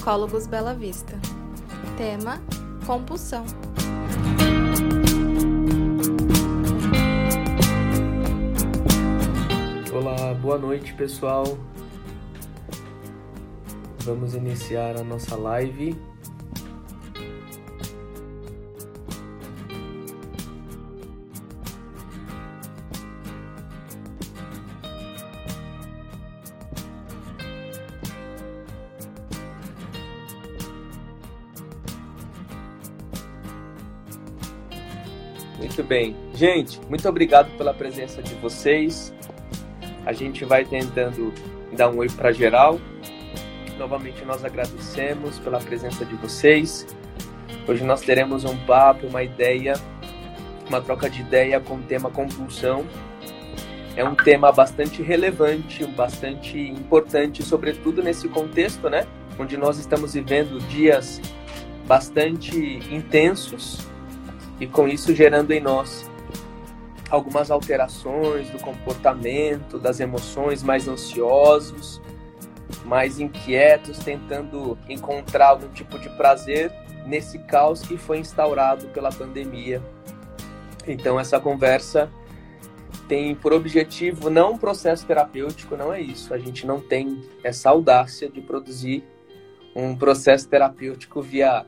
Psicólogos Bela Vista. Tema: Compulsão. Olá, boa noite pessoal. Vamos iniciar a nossa live. Bem. Gente, muito obrigado pela presença de vocês. A gente vai tentando dar um oi para geral. Novamente nós agradecemos pela presença de vocês. Hoje nós teremos um papo, uma ideia, uma troca de ideia com o tema compulsão. É um tema bastante relevante, bastante importante, sobretudo nesse contexto, né? Onde nós estamos vivendo dias bastante intensos e com isso gerando em nós algumas alterações do comportamento, das emoções, mais ansiosos, mais inquietos, tentando encontrar algum tipo de prazer nesse caos que foi instaurado pela pandemia. Então essa conversa tem por objetivo não um processo terapêutico, não é isso. A gente não tem essa audácia de produzir um processo terapêutico via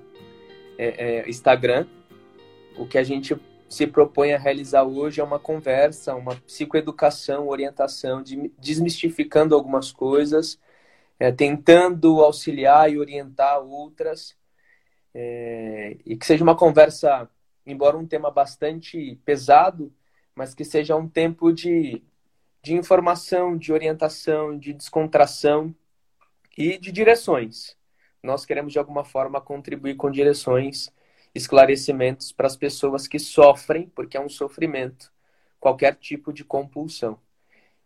é, é, Instagram. O que a gente se propõe a realizar hoje é uma conversa, uma psicoeducação, orientação, de, desmistificando algumas coisas, é, tentando auxiliar e orientar outras, é, e que seja uma conversa, embora um tema bastante pesado, mas que seja um tempo de, de informação, de orientação, de descontração e de direções. Nós queremos, de alguma forma, contribuir com direções esclarecimentos para as pessoas que sofrem, porque é um sofrimento, qualquer tipo de compulsão.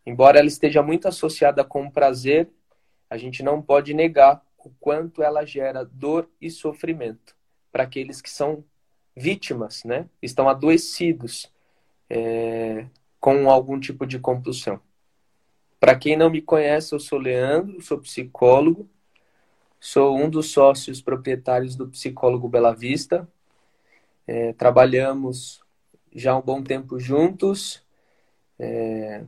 Embora ela esteja muito associada com prazer, a gente não pode negar o quanto ela gera dor e sofrimento para aqueles que são vítimas, né? Estão adoecidos é, com algum tipo de compulsão. Para quem não me conhece, eu sou Leandro, sou psicólogo, sou um dos sócios proprietários do Psicólogo Bela Vista, é, trabalhamos já um bom tempo juntos, é,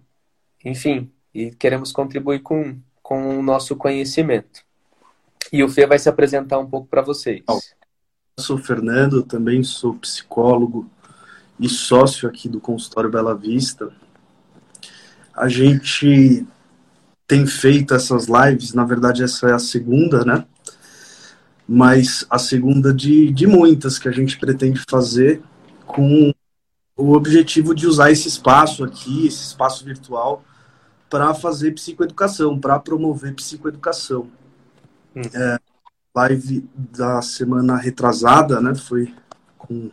enfim, e queremos contribuir com, com o nosso conhecimento. E o Fê vai se apresentar um pouco para vocês. Eu sou Fernando, também sou psicólogo e sócio aqui do consultório Bela Vista. A gente tem feito essas lives, na verdade essa é a segunda, né? Mas a segunda de, de muitas que a gente pretende fazer com o objetivo de usar esse espaço aqui, esse espaço virtual, para fazer psicoeducação, para promover psicoeducação. Hum. É, live da semana retrasada, né, foi com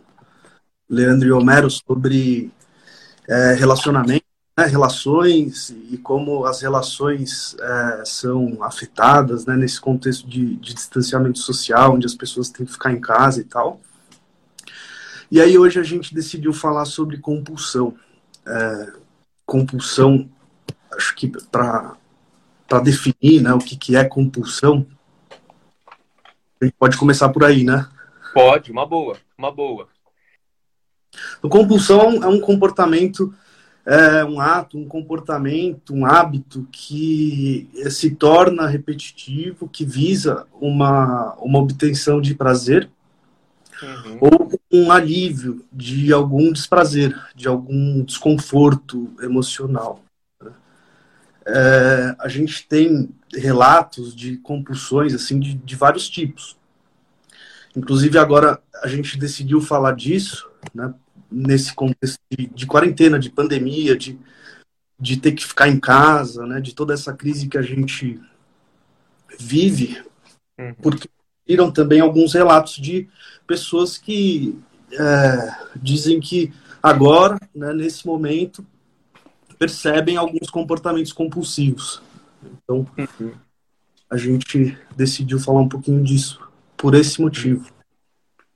Leandro e Homero sobre é, relacionamento né, relações e como as relações é, são afetadas né, nesse contexto de, de, distanciamento social, onde as pessoas têm que ficar em casa e tal. E aí hoje a gente decidiu falar sobre compulsão. É, compulsão, acho que para definir né, o que, que é compulsão, a gente pode começar por aí, né? Pode, uma boa, uma boa. Compulsão é um comportamento é um ato, um comportamento, um hábito que se torna repetitivo, que visa uma, uma obtenção de prazer uhum. ou um alívio de algum desprazer, de algum desconforto emocional. É, a gente tem relatos de compulsões assim de, de vários tipos. Inclusive agora a gente decidiu falar disso, né, nesse contexto de, de, quarentena, de pandemia, de, de ter que ficar em casa, né, de toda essa crise que a gente vive, uhum. porque viram também alguns relatos de pessoas que é, dizem que agora, né, nesse momento, percebem alguns comportamentos compulsivos. Então, uhum. a gente decidiu falar um pouquinho disso por esse motivo.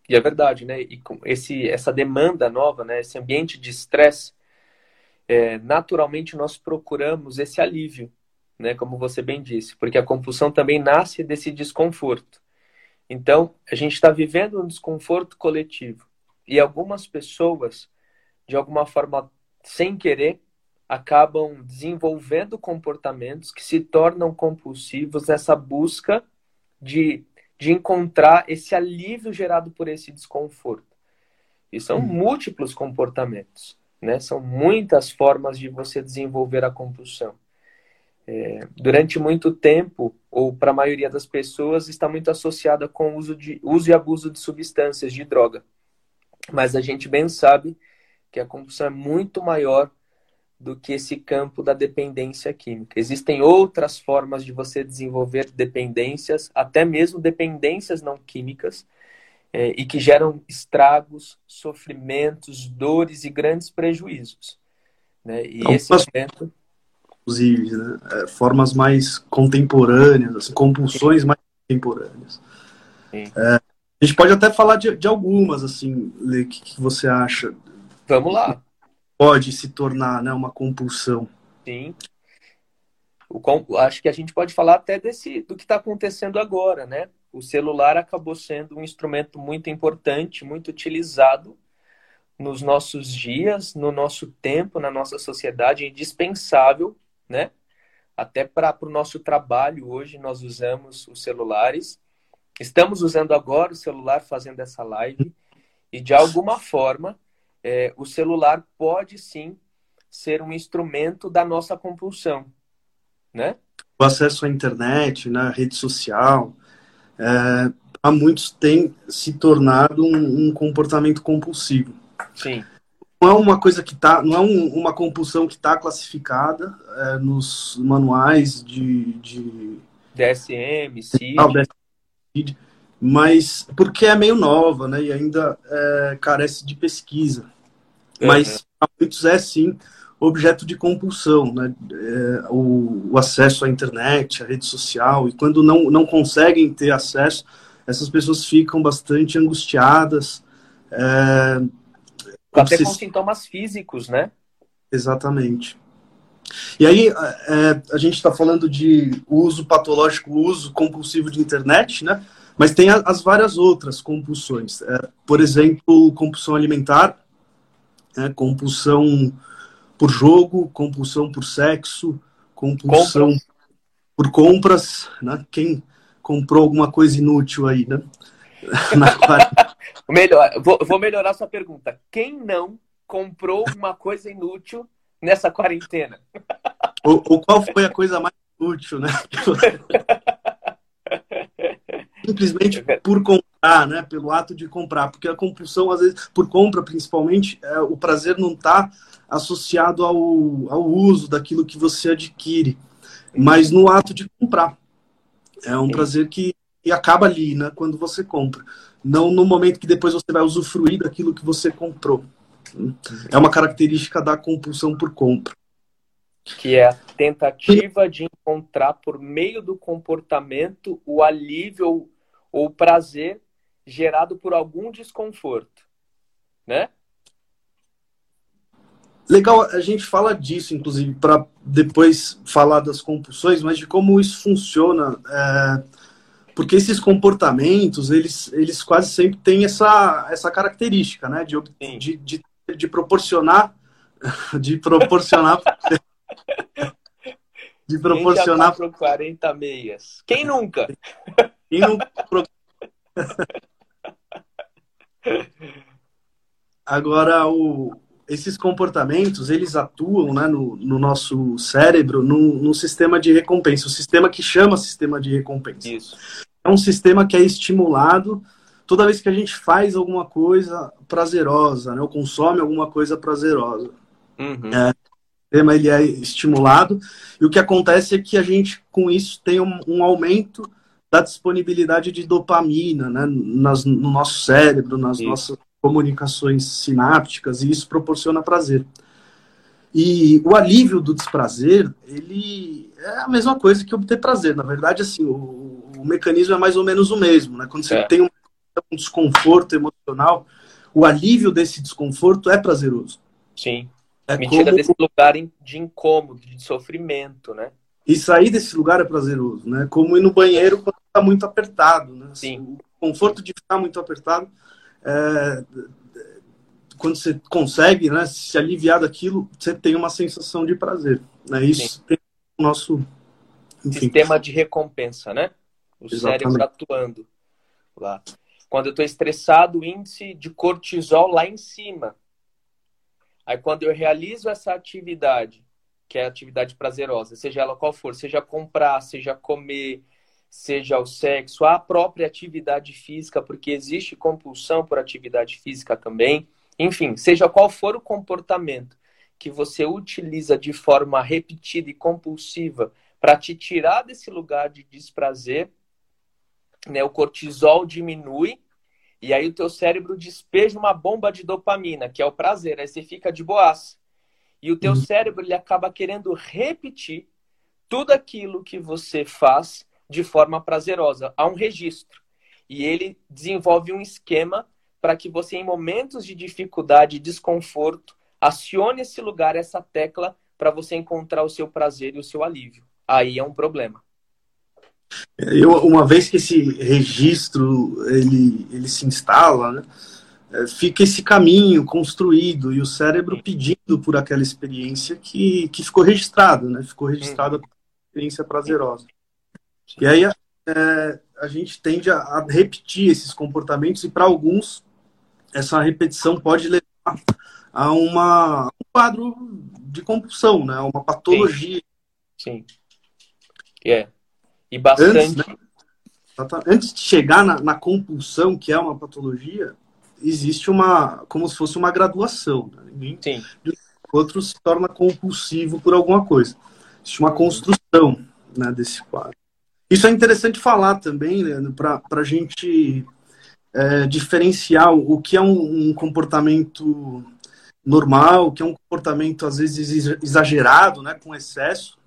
E é verdade, né? E com esse, essa demanda nova, né? Esse ambiente de estresse, é, naturalmente nós procuramos esse alívio, né? Como você bem disse, porque a compulsão também nasce desse desconforto. Então, a gente está vivendo um desconforto coletivo. E algumas pessoas, de alguma forma, sem querer, acabam desenvolvendo comportamentos que se tornam compulsivos nessa busca de, de encontrar esse alívio gerado por esse desconforto. E são hum. múltiplos comportamentos, né? São muitas formas de você desenvolver a compulsão. É, durante muito tempo, ou para a maioria das pessoas, está muito associada com o uso, de, uso e abuso de substâncias, de droga. Mas a gente bem sabe que a compulsão é muito maior do que esse campo da dependência química. Existem outras formas de você desenvolver dependências, até mesmo dependências não químicas, é, e que geram estragos, sofrimentos, dores e grandes prejuízos. Né? E Algumas, esse momento. Inclusive, né? é, formas mais contemporâneas, assim, compulsões mais contemporâneas. É, a gente pode até falar de, de algumas, assim, o que, que você acha? Vamos lá. Pode se tornar né, uma compulsão. Sim. O, acho que a gente pode falar até desse do que está acontecendo agora, né? O celular acabou sendo um instrumento muito importante, muito utilizado nos nossos dias, no nosso tempo, na nossa sociedade, indispensável, né? Até para o nosso trabalho hoje nós usamos os celulares. Estamos usando agora o celular fazendo essa live e de alguma forma é, o celular pode sim ser um instrumento da nossa compulsão, né? O acesso à internet, na né, rede social, é, a muitos tem se tornado um, um, comportamento compulsivo. Sim. Não é uma coisa que tá, não é um, uma compulsão que está classificada é, nos manuais de, de DSM, CID. Mas porque é meio nova, né? E ainda é, carece de pesquisa. Uhum. Mas para muitos é sim objeto de compulsão, né? É, o, o, acesso à internet, à rede social, e quando não, não conseguem ter acesso, essas pessoas ficam bastante angustiadas. É, Até se... com sintomas físicos, né? Exatamente. E aí, é, a gente está falando de uso patológico, uso compulsivo de internet, né? Mas tem as várias outras compulsões. É, por exemplo, compulsão alimentar, né? compulsão por jogo, compulsão por sexo, compulsão compras. por compras, né? Quem comprou alguma coisa inútil aí, né? Melhor, vou, vou melhorar sua pergunta. Quem não comprou uma coisa inútil nessa quarentena? Ou, ou qual foi a coisa mais útil, né? simplesmente é por comprar, né? Pelo ato de comprar, porque a compulsão às vezes por compra, principalmente, é, o prazer não está associado ao, ao uso daquilo que você adquire, mas no ato de comprar. É um prazer que, que acaba ali, né? Quando você compra, não no momento que depois você vai usufruir daquilo que você comprou. É uma característica da compulsão por compra que é a tentativa de encontrar por meio do comportamento o alívio ou prazer gerado por algum desconforto, né? Legal, a gente fala disso, inclusive, para depois falar das compulsões, mas de como isso funciona, é, porque esses comportamentos, eles, eles quase sempre têm essa, essa característica, né, de, de, de, de proporcionar, de proporcionar de proporcionar. Quem já 40 meias? Quem nunca? Quem nunca Agora, o, esses comportamentos, eles atuam né, no, no nosso cérebro no, no, sistema de recompensa, o sistema que chama sistema de recompensa. Isso. É um sistema que é estimulado toda vez que a gente faz alguma coisa prazerosa, né, ou consome alguma coisa prazerosa. Uhum. É, sistema ele é estimulado e o que acontece é que a gente com isso tem um, um aumento da disponibilidade de dopamina né, nas, no nosso cérebro, nas isso. nossas comunicações sinápticas e isso proporciona prazer. E o alívio do desprazer, ele é a mesma coisa que obter prazer. Na verdade, assim, o, o mecanismo é mais ou menos o mesmo. Né? Quando você é. tem um, um desconforto emocional, o alívio desse desconforto é prazeroso. Sim. É Me como... tira desse lugar de incômodo, de sofrimento, né? E sair desse lugar é prazeroso, né? Como ir no banheiro quando está muito apertado, né? Sim. conforto de ficar muito apertado. É, quando você consegue né, se aliviar daquilo, você tem uma sensação de prazer. Né? Isso Sim. tem o nosso enfim. sistema de recompensa, né? O Exatamente. cérebro atuando lá. Quando eu estou estressado, o índice de cortisol lá em cima. Aí quando eu realizo essa atividade, que é atividade prazerosa, seja ela qual for, seja comprar, seja comer, seja o sexo, a própria atividade física, porque existe compulsão por atividade física também. Enfim, seja qual for o comportamento que você utiliza de forma repetida e compulsiva para te tirar desse lugar de desprazer, né, o cortisol diminui e aí o teu cérebro despeja uma bomba de dopamina, que é o prazer, aí você fica de boas. E o teu uhum. cérebro ele acaba querendo repetir tudo aquilo que você faz de forma prazerosa. Há um registro. E ele desenvolve um esquema para que você, em momentos de dificuldade e desconforto, acione esse lugar, essa tecla, para você encontrar o seu prazer e o seu alívio. Aí é um problema. Eu, uma vez que esse registro ele, ele se instala, né, é, fica esse caminho construído e o cérebro pedindo por aquela experiência que, que ficou registrado, né? Ficou registrada como experiência prazerosa. E aí é, a gente tende a, a, repetir esses comportamentos e para alguns essa repetição pode levar a uma, um quadro de compulsão, né? Uma patologia. Sim. Sim. É. E bastante. Antes, né? Antes de chegar na, na, compulsão, que é uma patologia, existe uma. como se fosse uma graduação. Né? Ninguém, Sim. Outro se torna compulsivo por alguma coisa. Existe uma construção né, desse quadro. Isso é interessante falar também, Leandro, para a gente é, diferenciar o que é um, um, comportamento normal, o que é um comportamento às vezes exagerado, né, com excesso,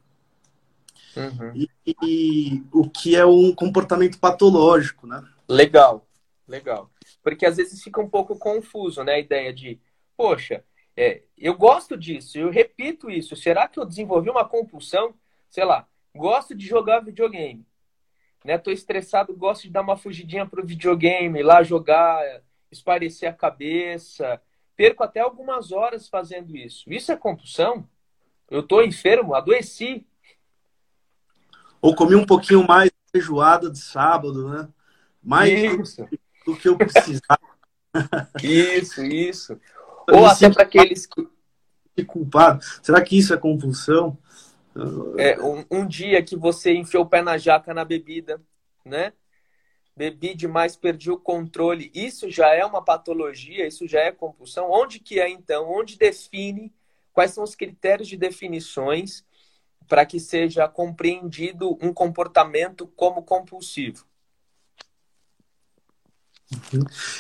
uhum. e, e, o que é um comportamento patológico, né? Legal, legal. Porque às vezes fica um pouco confuso, né, a ideia de, poxa, é, eu gosto disso, eu repito isso, será que eu desenvolvi uma compulsão? Sei lá, gosto de jogar videogame né? Tô estressado, gosto de dar uma fugidinha pro videogame, lá jogar, esparecer a cabeça. Perco até algumas horas fazendo isso. Isso é compulsão? Eu tô enfermo, adoeci. Ou comi um pouquinho mais de feijoada de sábado, né? Mais isso. do que eu precisava. Isso, isso. Ou até para aqueles que culpado. Será que isso é compulsão? É, um, um, dia que você enfiou o pé na jaca na bebida, né? Bebi demais, perdi o controle. Isso já é uma patologia, isso já é compulsão. Onde que é então? Onde define quais são os critérios de definições para que seja compreendido um comportamento como compulsivo?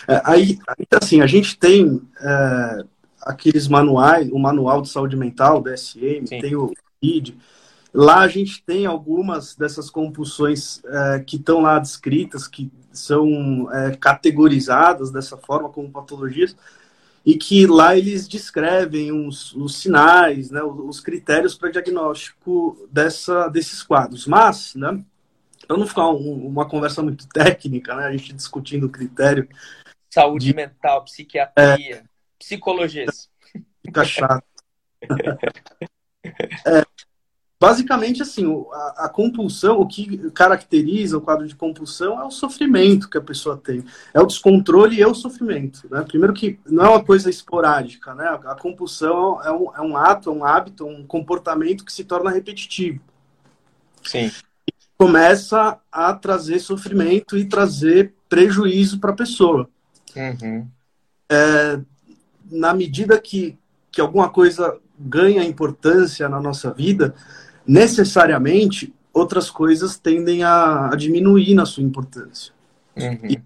É, aí, assim, a gente tem é, aqueles manuais, o manual de saúde mental, DSM, Sim. tem o Covid. Lá a gente tem algumas dessas compulsões é, que estão lá descritas, que são é, categorizadas dessa forma como patologias, e que lá eles descrevem os, os sinais, né, os critérios para diagnóstico dessa, desses quadros. Mas, né, para não ficar um, uma conversa muito técnica, né, a gente discutindo o critério. Saúde de, mental, psiquiatria, é, psicologias. Fica chato. É, basicamente, assim, a, a, compulsão, o que caracteriza o quadro de compulsão é o sofrimento que a pessoa tem. É o descontrole e é o sofrimento. Né? Primeiro que não é uma coisa esporádica, né? A compulsão é um, é um ato, é um hábito, um comportamento que se torna repetitivo. Sim. E começa a trazer sofrimento e trazer prejuízo para a pessoa. Uhum. É, na medida que, que alguma coisa ganha importância na nossa vida, necessariamente outras coisas tendem a, a diminuir na sua importância. Uhum. E,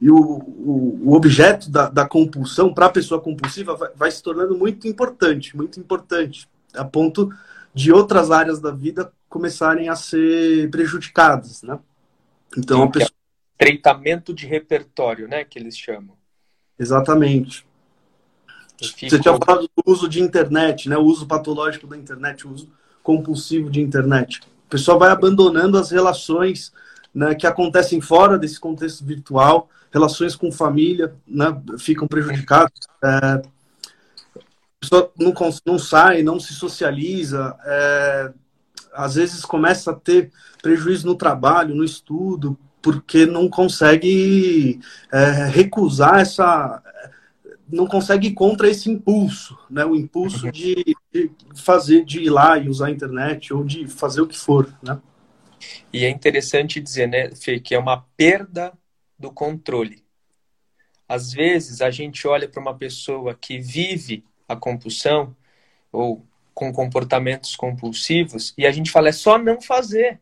e o, o, o, objeto da, da compulsão para a pessoa compulsiva vai, vai, se tornando muito importante, muito importante, a ponto de outras áreas da vida começarem a ser prejudicadas, né? Então Sim, a pessoa... É tratamento de repertório, né, que eles chamam. Exatamente. Fico... Você tinha falado do uso de internet, né? O uso patológico da internet, o uso compulsivo de internet. O pessoal vai abandonando as relações né, que acontecem fora desse contexto virtual, relações com família né, ficam prejudicadas, é, a pessoa não, não sai, não se socializa, é, às vezes começa a ter prejuízo no trabalho, no estudo, porque não consegue é, recusar essa. Não consegue ir contra esse impulso, né? O impulso de, de, fazer, de ir lá e usar a internet ou de fazer o que for, né? E é interessante dizer, né, Fê, que é uma perda do controle. Às vezes a gente olha para uma pessoa que vive a compulsão ou com comportamentos compulsivos e a gente fala é só não fazer.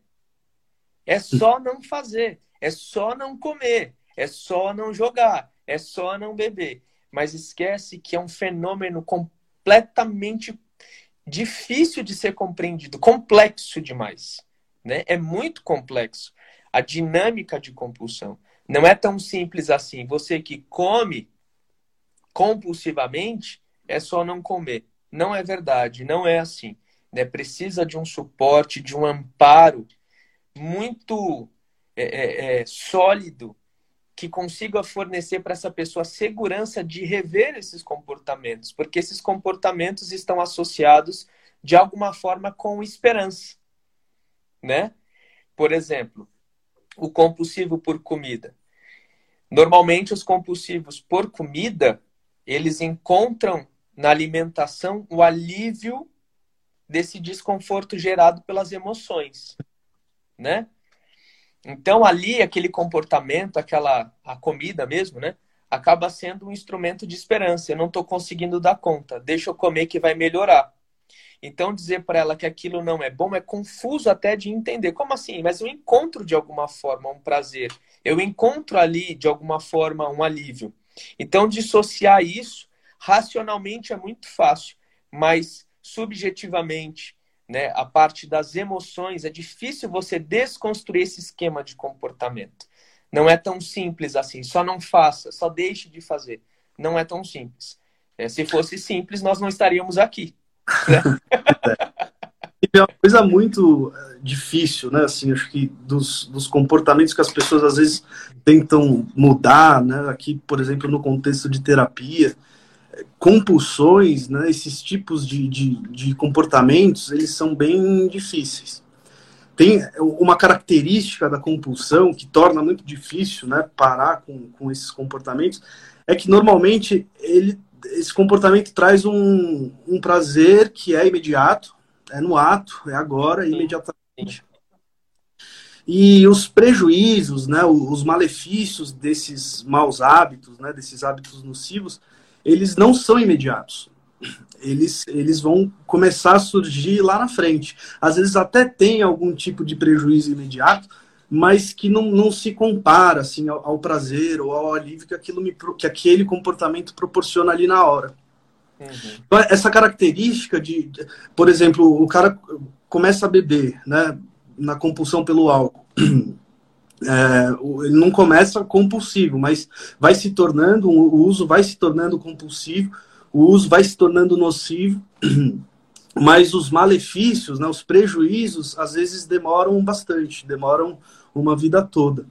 É só não fazer, é só não comer, é só não jogar, é só não beber. Mas esquece que é um fenômeno completamente difícil de ser compreendido, complexo demais. Né? É muito complexo a dinâmica de compulsão. Não é tão simples assim. Você que come compulsivamente é só não comer. Não é verdade, não é assim. Né? Precisa de um suporte, de um amparo muito é, é, é, sólido que consiga fornecer para essa pessoa segurança de rever esses comportamentos, porque esses comportamentos estão associados de alguma forma com esperança, né? Por exemplo, o compulsivo por comida. Normalmente os compulsivos por comida, eles encontram na alimentação o alívio desse desconforto gerado pelas emoções, né? Então ali aquele comportamento, aquela a comida mesmo, né, acaba sendo um instrumento de esperança. Eu não estou conseguindo dar conta, deixa eu comer que vai melhorar. Então dizer para ela que aquilo não é bom é confuso até de entender. Como assim? Mas eu encontro de alguma forma um prazer. Eu encontro ali de alguma forma um alívio. Então dissociar isso Racionalmente é muito fácil, mas subjetivamente, né, a parte das emoções, é difícil você desconstruir esse esquema de comportamento. Não é tão simples assim, só não faça, só deixe de fazer. Não é tão simples. É, se fosse simples, nós não estaríamos aqui. Né? é uma coisa muito é, difícil, né? Assim, acho que dos, dos comportamentos que as pessoas às vezes tentam mudar, né? Aqui, por exemplo, no contexto de terapia, compulsões, né, esses tipos de, de, de, comportamentos, eles são bem difíceis. Tem uma característica da compulsão que torna muito difícil né, parar com, com esses comportamentos, é que normalmente ele, esse comportamento traz um, um prazer que é imediato, é no ato, é agora, imediatamente. E os prejuízos, né, os malefícios desses maus hábitos, né, desses hábitos nocivos, eles não são imediatos. Eles, eles vão começar a surgir lá na frente. Às vezes até tem algum tipo de prejuízo imediato, mas que não, não se compara assim, ao, ao prazer ou ao alívio que, aquilo me, que aquele comportamento proporciona ali na hora. Uhum. Essa característica de, por exemplo, o cara começa a beber, né, na compulsão pelo álcool. É, ele não começa compulsivo, mas vai se tornando, o uso vai se tornando compulsivo, o uso vai se tornando nocivo, mas os malefícios, né, os prejuízos, às vezes demoram bastante, demoram uma vida toda.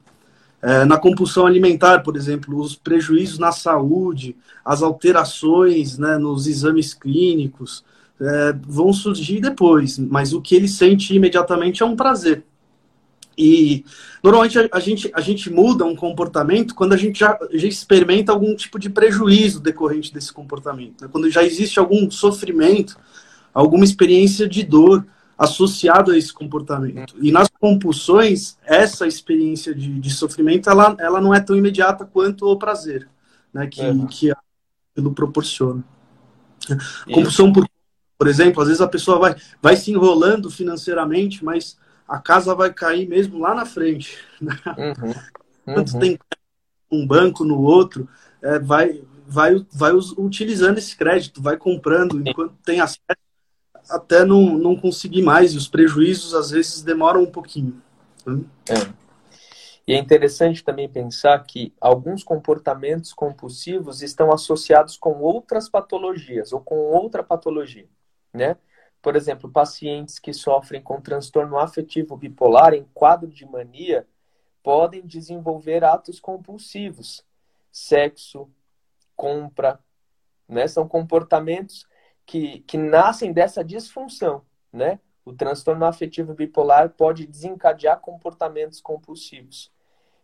É, na compulsão alimentar, por exemplo, os prejuízos na saúde, as alterações né, nos exames clínicos é, vão surgir depois, mas o que ele sente imediatamente é um prazer. E normalmente a, a, gente, a gente muda um comportamento quando a gente já, já experimenta algum tipo de prejuízo decorrente desse comportamento. Né? Quando já existe algum sofrimento, alguma experiência de dor associado a esse comportamento. E nas compulsões, essa experiência de, de sofrimento, ela, ela não é tão imediata quanto o prazer, né? Que, uhum. que aquilo proporciona. Compulsão por, por exemplo, às vezes a pessoa vai, vai se enrolando financeiramente, mas a casa vai cair mesmo lá na frente. Né? Uhum. Uhum. tem um banco no outro, é, vai, vai, vai utilizando esse crédito, vai comprando enquanto tem acesso, até não, não conseguir mais. E os prejuízos, às vezes, demoram um pouquinho. Né? É. E é interessante também pensar que alguns comportamentos compulsivos estão associados com outras patologias ou com outra patologia, né? Por exemplo, pacientes que sofrem com transtorno afetivo bipolar em quadro de mania podem desenvolver atos compulsivos, sexo, compra, né? São comportamentos que, que nascem dessa disfunção, né? O transtorno afetivo bipolar pode desencadear comportamentos compulsivos.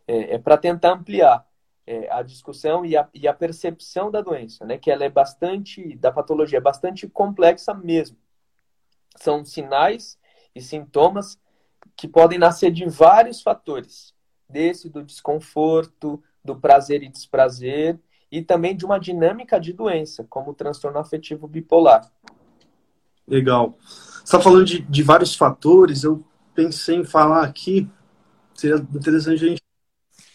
É, é para tentar ampliar é, a discussão e a, e a percepção da doença, né? Que ela é bastante, da patologia, é bastante complexa mesmo. São sinais e sintomas que podem nascer de vários fatores, desse do desconforto, do prazer e desprazer, e também de uma dinâmica de doença, como o transtorno afetivo bipolar. Legal. Você está falando de, de vários fatores, eu pensei em falar aqui, seria interessante a gente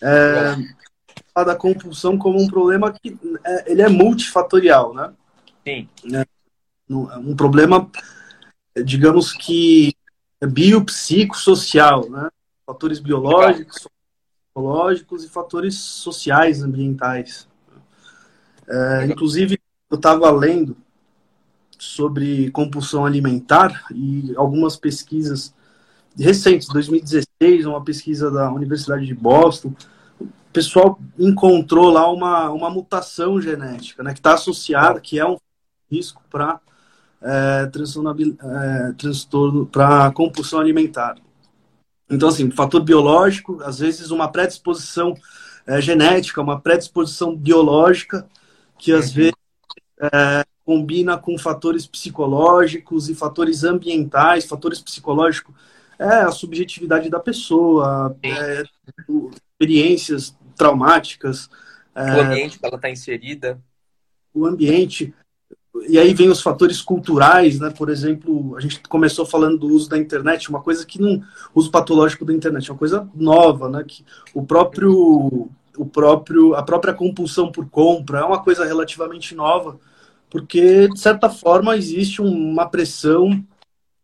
é, falar da compulsão como um problema que é, ele é multifatorial, né? Sim. É, um problema, digamos que biopsicossocial, né? Fatores biológicos, psicológicos e fatores sociais, ambientais. É, inclusive, eu estava lendo sobre compulsão alimentar e algumas pesquisas recentes, 2016, uma pesquisa da Universidade de Boston, o pessoal encontrou lá uma, uma mutação genética, né, que está associada, que é um risco para é, transtorno, é, transtorno para compulsão alimentar. Então, assim, fator biológico, às vezes uma predisposição é, genética, uma predisposição biológica, que às uhum. vezes é, combina com fatores psicológicos e fatores ambientais, fatores psicológicos, é a subjetividade da pessoa, é, experiências traumáticas. É, o ambiente que ela está inserida. O ambiente. E aí vem os fatores culturais, né? Por exemplo, a gente começou falando do uso da internet, uma coisa que não. uso patológico da internet, uma coisa nova, né? Que o próprio. O próprio, a própria compulsão por compra é uma coisa relativamente nova, porque, de certa forma, existe uma pressão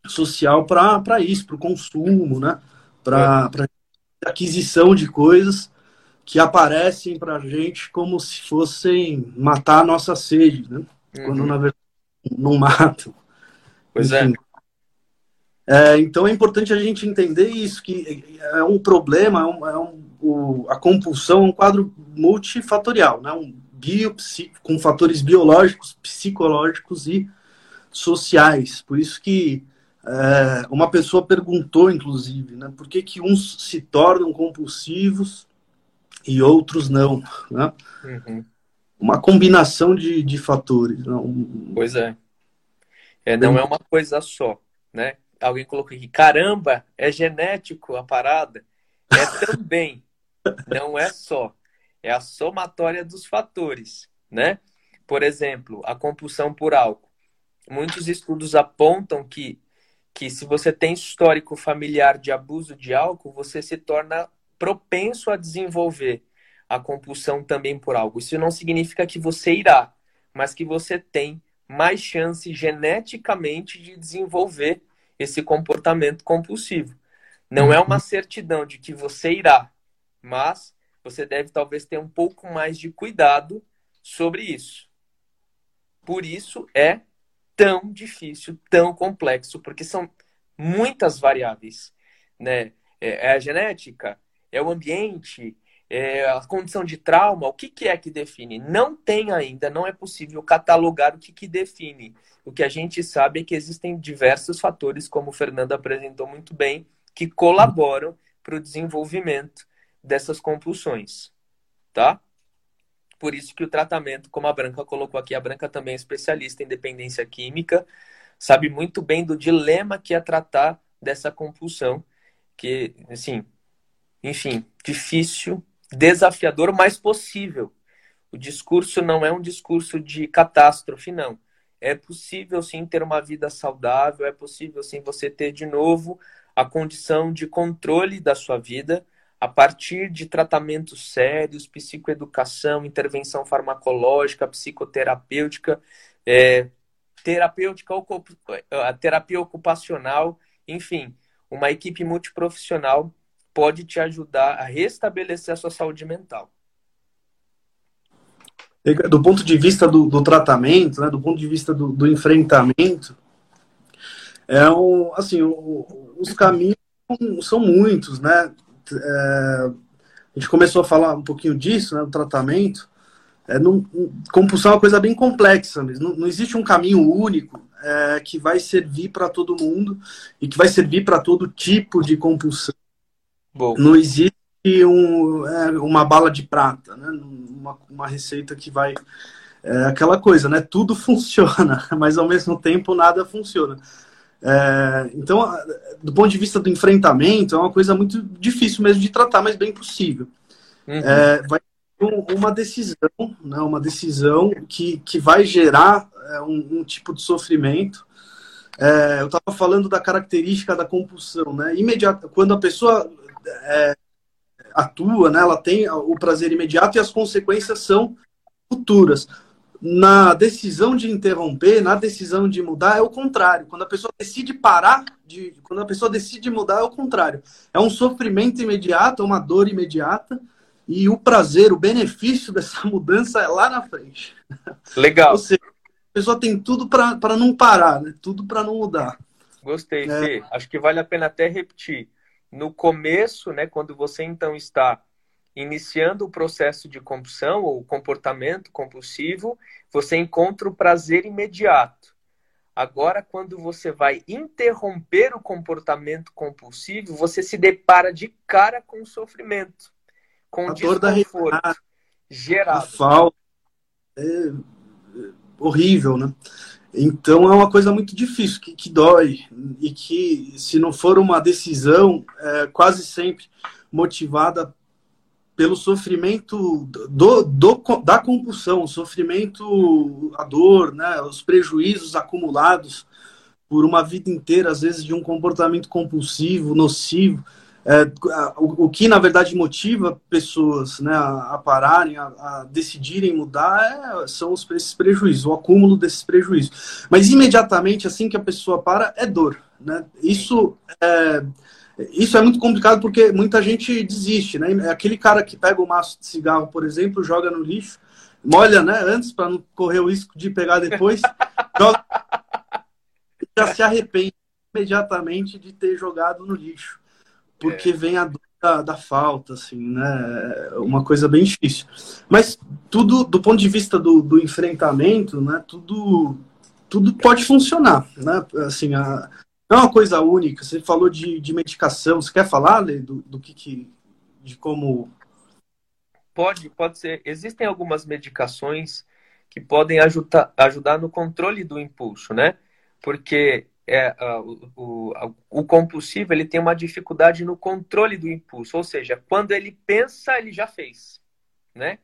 social para isso, para o consumo, né? para é. aquisição de coisas que aparecem para a gente como se fossem matar a nossa sede, né? Uhum. quando na verdade não matam. Pois é. Enfim. é. Então é importante a gente entender isso, que é um problema, é um, é um, o, a compulsão é um quadro multifatorial, né? um biopsico, com fatores biológicos, psicológicos e sociais. Por isso que é, uma pessoa perguntou, inclusive, né, por que, que uns se tornam compulsivos e outros não. Né? Uhum. Uma combinação de, de fatores. Não? Né? Pois é. é. Não é uma coisa só. Né? Alguém colocou aqui, caramba, é genético a parada. É também. não é só é a somatória dos fatores, né? Por exemplo, a compulsão por álcool. Muitos estudos apontam que, que se você tem histórico familiar de abuso de álcool, você se torna propenso a desenvolver a compulsão também por álcool. Isso não significa que você irá, mas que você tem mais chance geneticamente de desenvolver esse comportamento compulsivo. Não é uma certidão de que você irá, mas você deve talvez ter um pouco mais de cuidado sobre isso. Por isso é tão difícil, tão complexo, porque são muitas variáveis, né? É, é a genética, é o ambiente, é a condição de trauma, o que, que é que define? Não tem ainda, não é possível catalogar o que, que define. O que a gente sabe é que existem diversos fatores, como o Fernando apresentou muito bem, que colaboram para o desenvolvimento dessas compulsões, tá? Por isso que o tratamento, como a Branca colocou aqui, a Branca também é especialista em dependência química, sabe muito bem do dilema que é tratar dessa compulsão, que, assim, enfim, difícil, desafiador, mas possível. O discurso não é um discurso de catástrofe, não. É possível sim ter uma vida saudável, é possível sim você ter de novo a condição de controle da sua vida, a partir de tratamentos sérios, psicoeducação, intervenção farmacológica, psicoterapêutica, é, terapêutica, terapia ocupacional, enfim, uma equipe multiprofissional pode te ajudar a restabelecer a sua saúde mental. Do ponto de vista do, do tratamento, né, do ponto de vista do, do enfrentamento, é um, assim, o, os caminhos são muitos, né? é, a gente começou a falar um pouquinho disso, né, do tratamento. É, não, compulsão é uma coisa bem complexa, mas não, não existe um caminho único é, que vai servir para todo mundo e que vai servir para todo tipo de compulsão. Não existe um, é, uma bala de prata, né? uma, uma receita que vai. É aquela coisa, né? Tudo funciona, mas ao mesmo tempo nada funciona. É, então, do ponto de vista do enfrentamento, é uma coisa muito difícil mesmo de tratar, mas bem possível. Uhum. É, vai ter uma decisão, né, uma decisão que, que vai gerar é, um, um, tipo de sofrimento. É, eu estava falando da característica da compulsão, né? Imediato, quando a pessoa é, atua, né, ela tem o prazer imediato e as consequências são futuras na decisão de interromper, na decisão de mudar, é o contrário. Quando a pessoa decide parar, de, quando a pessoa decide mudar, é o contrário. É um sofrimento imediato, é uma dor imediata, e o prazer, o benefício dessa mudança é lá na frente. Legal. Ou seja, a pessoa tem tudo para não parar, né? tudo para não mudar. Gostei, é... Fê. Acho que vale a pena até repetir. No começo, né, quando você então está iniciando o processo de compulsão ou comportamento compulsivo, você encontra o prazer imediato. Agora, quando você vai interromper o comportamento compulsivo, você se depara de cara com o sofrimento, com a desconforto da gerado. A falta é horrível, né? Então é uma coisa muito difícil, que, que dói e que, se não for uma decisão, é, quase sempre motivada pelo sofrimento do, do, da compulsão, o sofrimento, a dor, né, os prejuízos acumulados por uma vida inteira, às vezes, de um comportamento compulsivo, nocivo. É, o, o, que, na verdade, motiva pessoas né, a, a pararem, a, a, decidirem mudar, é, são os, esses prejuízos, o acúmulo desses prejuízos. Mas, imediatamente, assim que a pessoa para, é dor. Né? Isso é isso é muito complicado porque muita gente desiste, né? É aquele cara que pega o maço de cigarro, por exemplo, joga no lixo, molha, né? Antes para não correr o risco de pegar depois, joga, já se arrepende imediatamente de ter jogado no lixo, porque é. vem a dor da, da, falta, assim, né? É uma coisa bem difícil. Mas tudo, do ponto de vista do, do enfrentamento, né? Tudo, tudo pode funcionar, né? Assim, a, não é uma coisa única. Você falou de, de medicação. Você quer falar, Lê, do, do que, que. de como. Pode, pode ser. Existem algumas medicações que podem ajudar, ajudar no controle do impulso, né? Porque é, uh, o, o, o compulsivo ele tem uma dificuldade no controle do impulso, ou seja, quando ele pensa, ele já fez, né?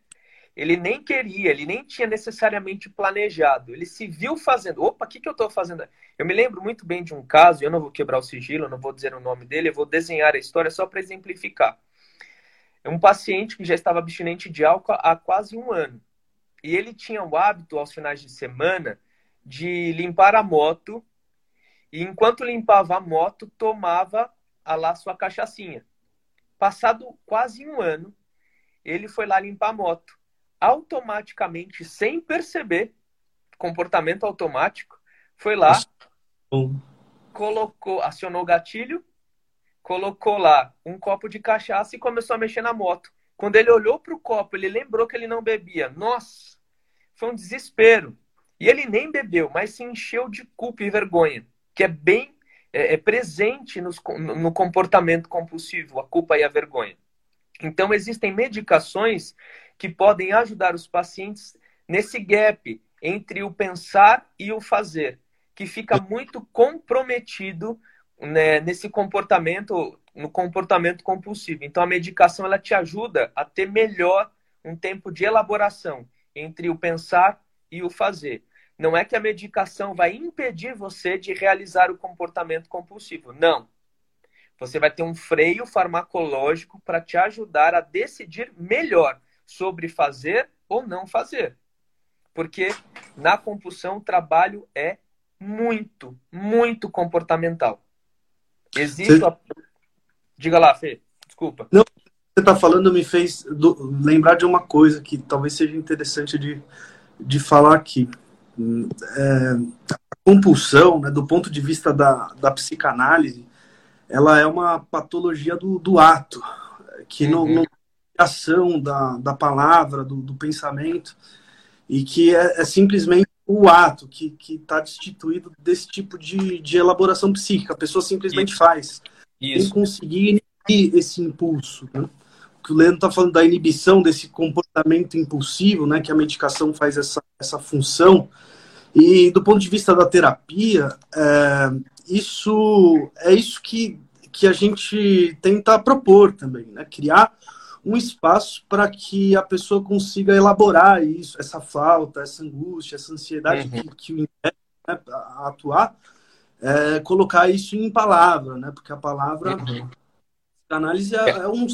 ele nem queria, ele nem tinha necessariamente planejado. Ele se viu fazendo. Opa, o que, que eu estou fazendo? Eu me lembro muito bem de um caso, eu não vou quebrar o sigilo, não vou dizer o nome dele, eu vou desenhar a história só para exemplificar. É um paciente que já estava abstinente de álcool há quase um ano. E ele tinha o hábito, aos finais de semana, de limpar a moto. E enquanto limpava a moto, tomava a lá sua cachaçinha. Passado quase um ano, ele foi lá limpar a moto automaticamente, sem perceber, comportamento automático, foi lá, colocou, acionou o gatilho, colocou lá um copo de cachaça e começou a mexer na moto. Quando ele olhou para o copo, ele lembrou que ele não bebia. Nossa, foi um desespero. E ele nem bebeu, mas se encheu de culpa e vergonha, que é bem é, é presente nos, no comportamento compulsivo, a culpa e a vergonha. Então, existem medicações que podem ajudar os pacientes nesse gap entre o pensar e o fazer, que fica muito comprometido né, nesse comportamento, no comportamento compulsivo. Então, a medicação ela te ajuda a ter melhor um tempo de elaboração entre o pensar e o fazer. Não é que a medicação vai impedir você de realizar o comportamento compulsivo. Não. Você vai ter um freio farmacológico para te ajudar a decidir melhor sobre fazer ou não fazer. Porque na compulsão o trabalho é muito, muito comportamental. Existe. Você... A... Diga lá, Fê, desculpa. Não, você está falando me fez lembrar de uma coisa que talvez seja interessante de, de falar aqui. É, a compulsão, né, do ponto de vista da, da psicanálise, ela é uma patologia do, do ato, que uhum. não, não ação da, da palavra, do, do pensamento, e que é, é simplesmente o ato que está destituído desse tipo de, de elaboração psíquica. A pessoa simplesmente Isso. faz. Isso. Sem conseguir esse impulso. Né? Que o Leandro está falando da inibição desse comportamento impulsivo, né, que a medicação faz essa, essa função. E do ponto de vista da terapia, é, isso é isso que, que a gente tenta propor também, né? Criar um espaço para que a pessoa consiga elaborar isso, essa falta, essa angústia, essa ansiedade uhum. que, que o impede né, a atuar, é, colocar isso em palavra, né? Porque a palavra, uhum. a análise é, é um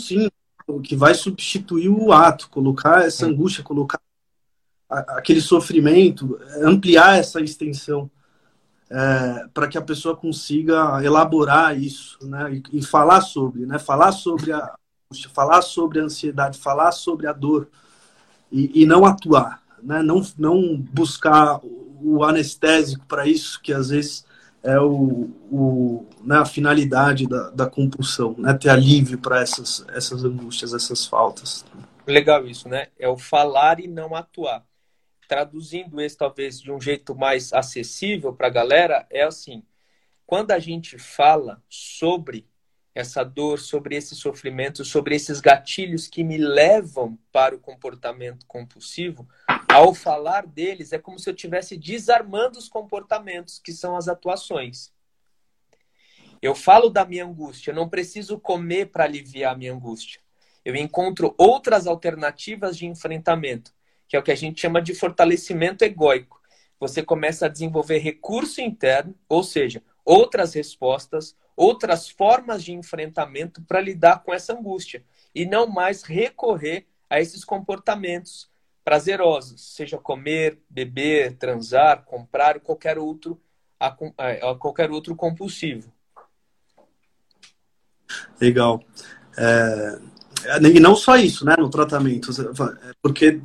símbolo que vai substituir o ato, colocar essa angústia, colocar aquele sofrimento, ampliar essa extensão é, para que a pessoa consiga elaborar isso, né? E, e, falar sobre, né? Falar sobre a falar sobre a ansiedade, falar sobre a dor e, e não atuar, né? Não não buscar o anestésico para isso que às vezes é o, o né, a finalidade da, da compulsão, né? Ter alívio para essas essas angústias, essas faltas. Legal isso, né? É o falar e não atuar traduzindo esse talvez de um jeito mais acessível para a galera, é assim: quando a gente fala sobre essa dor, sobre esse sofrimento, sobre esses gatilhos que me levam para o comportamento compulsivo, ao falar deles é como se eu estivesse desarmando os comportamentos, que são as atuações. Eu falo da minha angústia, eu não preciso comer para aliviar a minha angústia. Eu encontro outras alternativas de enfrentamento que é o que a gente chama de fortalecimento egóico. Você começa a desenvolver recurso interno, ou seja, outras respostas, outras formas de enfrentamento para lidar com essa angústia e não mais recorrer a esses comportamentos prazerosos, seja comer, beber, transar, comprar, qualquer outro, a, a qualquer outro compulsivo. Legal. É, e não só isso, né, no tratamento, porque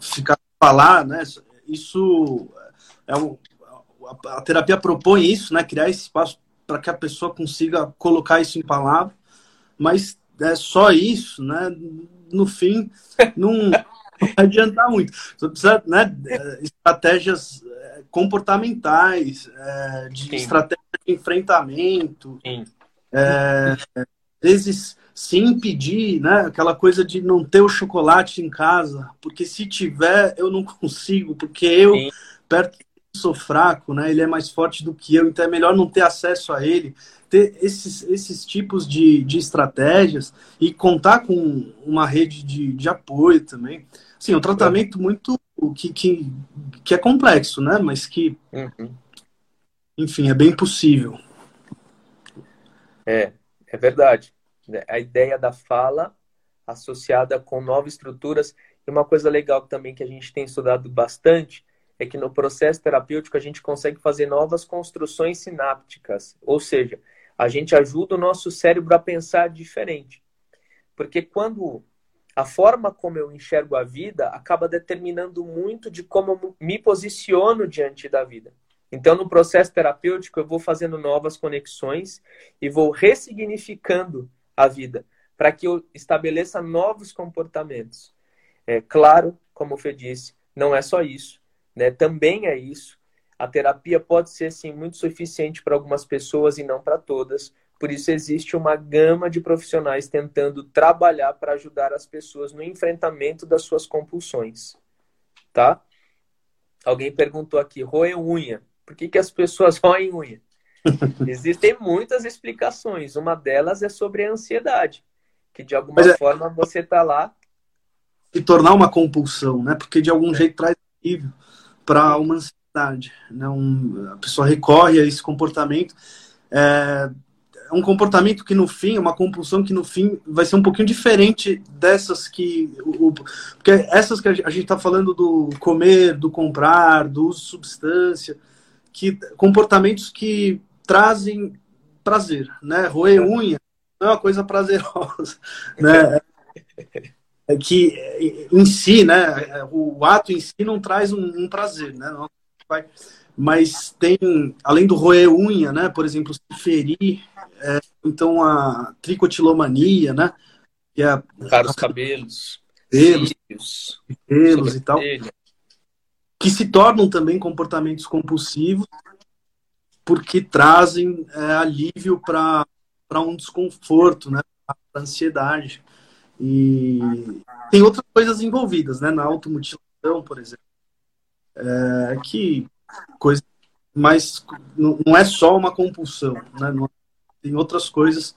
ficar falar, né? Isso é um, a terapia propõe isso, né? Criar esse espaço para que a pessoa consiga colocar isso em palavras, mas é só isso, né? No fim, não vai adiantar muito. Você precisa, né? Estratégias é, comportamentais, é, de Sim. estratégia de enfrentamento. Sim. É, às vezes se impedir, né? Aquela coisa de não ter o chocolate em casa, porque se tiver, eu não consigo, porque eu, Sim. perto sou fraco, né? Ele é mais forte do que eu, então é melhor não ter acesso a ele. Ter esses, esses tipos de, de estratégias e contar com uma rede de, de apoio também. Sim, é um tratamento muito que, que, que é complexo, né? Mas que, uhum. enfim, é bem possível. É, é verdade. A ideia da fala associada com novas estruturas. E uma coisa legal também que a gente tem estudado bastante é que no processo terapêutico a gente consegue fazer novas construções sinápticas, ou seja, a gente ajuda o nosso cérebro a pensar diferente. Porque quando a forma como eu enxergo a vida acaba determinando muito de como eu me posiciono diante da vida. Então, no processo terapêutico, eu vou fazendo novas conexões e vou ressignificando a vida, para que eu estabeleça novos comportamentos. É claro, como o Fê disse, não é só isso, né? Também é isso. A terapia pode ser sim muito suficiente para algumas pessoas e não para todas. Por isso existe uma gama de profissionais tentando trabalhar para ajudar as pessoas no enfrentamento das suas compulsões, tá? Alguém perguntou aqui, roer unha. Por que, que as pessoas roem unha? Existem muitas explicações. Uma delas é sobre a ansiedade, que de alguma é... forma você está lá. E tornar uma compulsão, né? Porque de algum é. jeito traz para uma ansiedade. Né? Um, a pessoa recorre a esse comportamento. É, é um comportamento que no fim, uma compulsão que no fim vai ser um pouquinho diferente dessas que. O, porque essas que a gente está falando do comer, do comprar, do uso de substância, que comportamentos que trazem prazer, né? Roer unha não é uma coisa prazerosa, né? É que em si, né? O ato em si não traz um, um prazer, né? Mas tem, além do roer unha, né? Por exemplo, se ferir, é, então a tricotilomania, né? que é Para os cabelos, pelos, cílios, pelos e tal, que se tornam também comportamentos compulsivos porque trazem é, alívio para um desconforto, né, para ansiedade. E tem outras coisas envolvidas, né, na automutilação, por exemplo, é, que coisa mas não é só uma compulsão, né? Tem outras coisas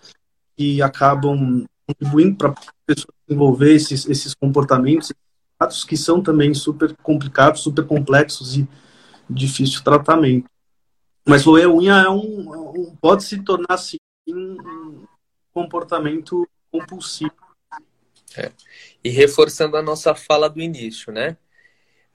que acabam contribuindo para a pessoa desenvolver esses, esses comportamentos atos que são também super complicados, super complexos e difícil tratamento. Mas roer unha é um, um- pode se tornar assim um comportamento compulsivo. E reforçando a nossa fala do início, né?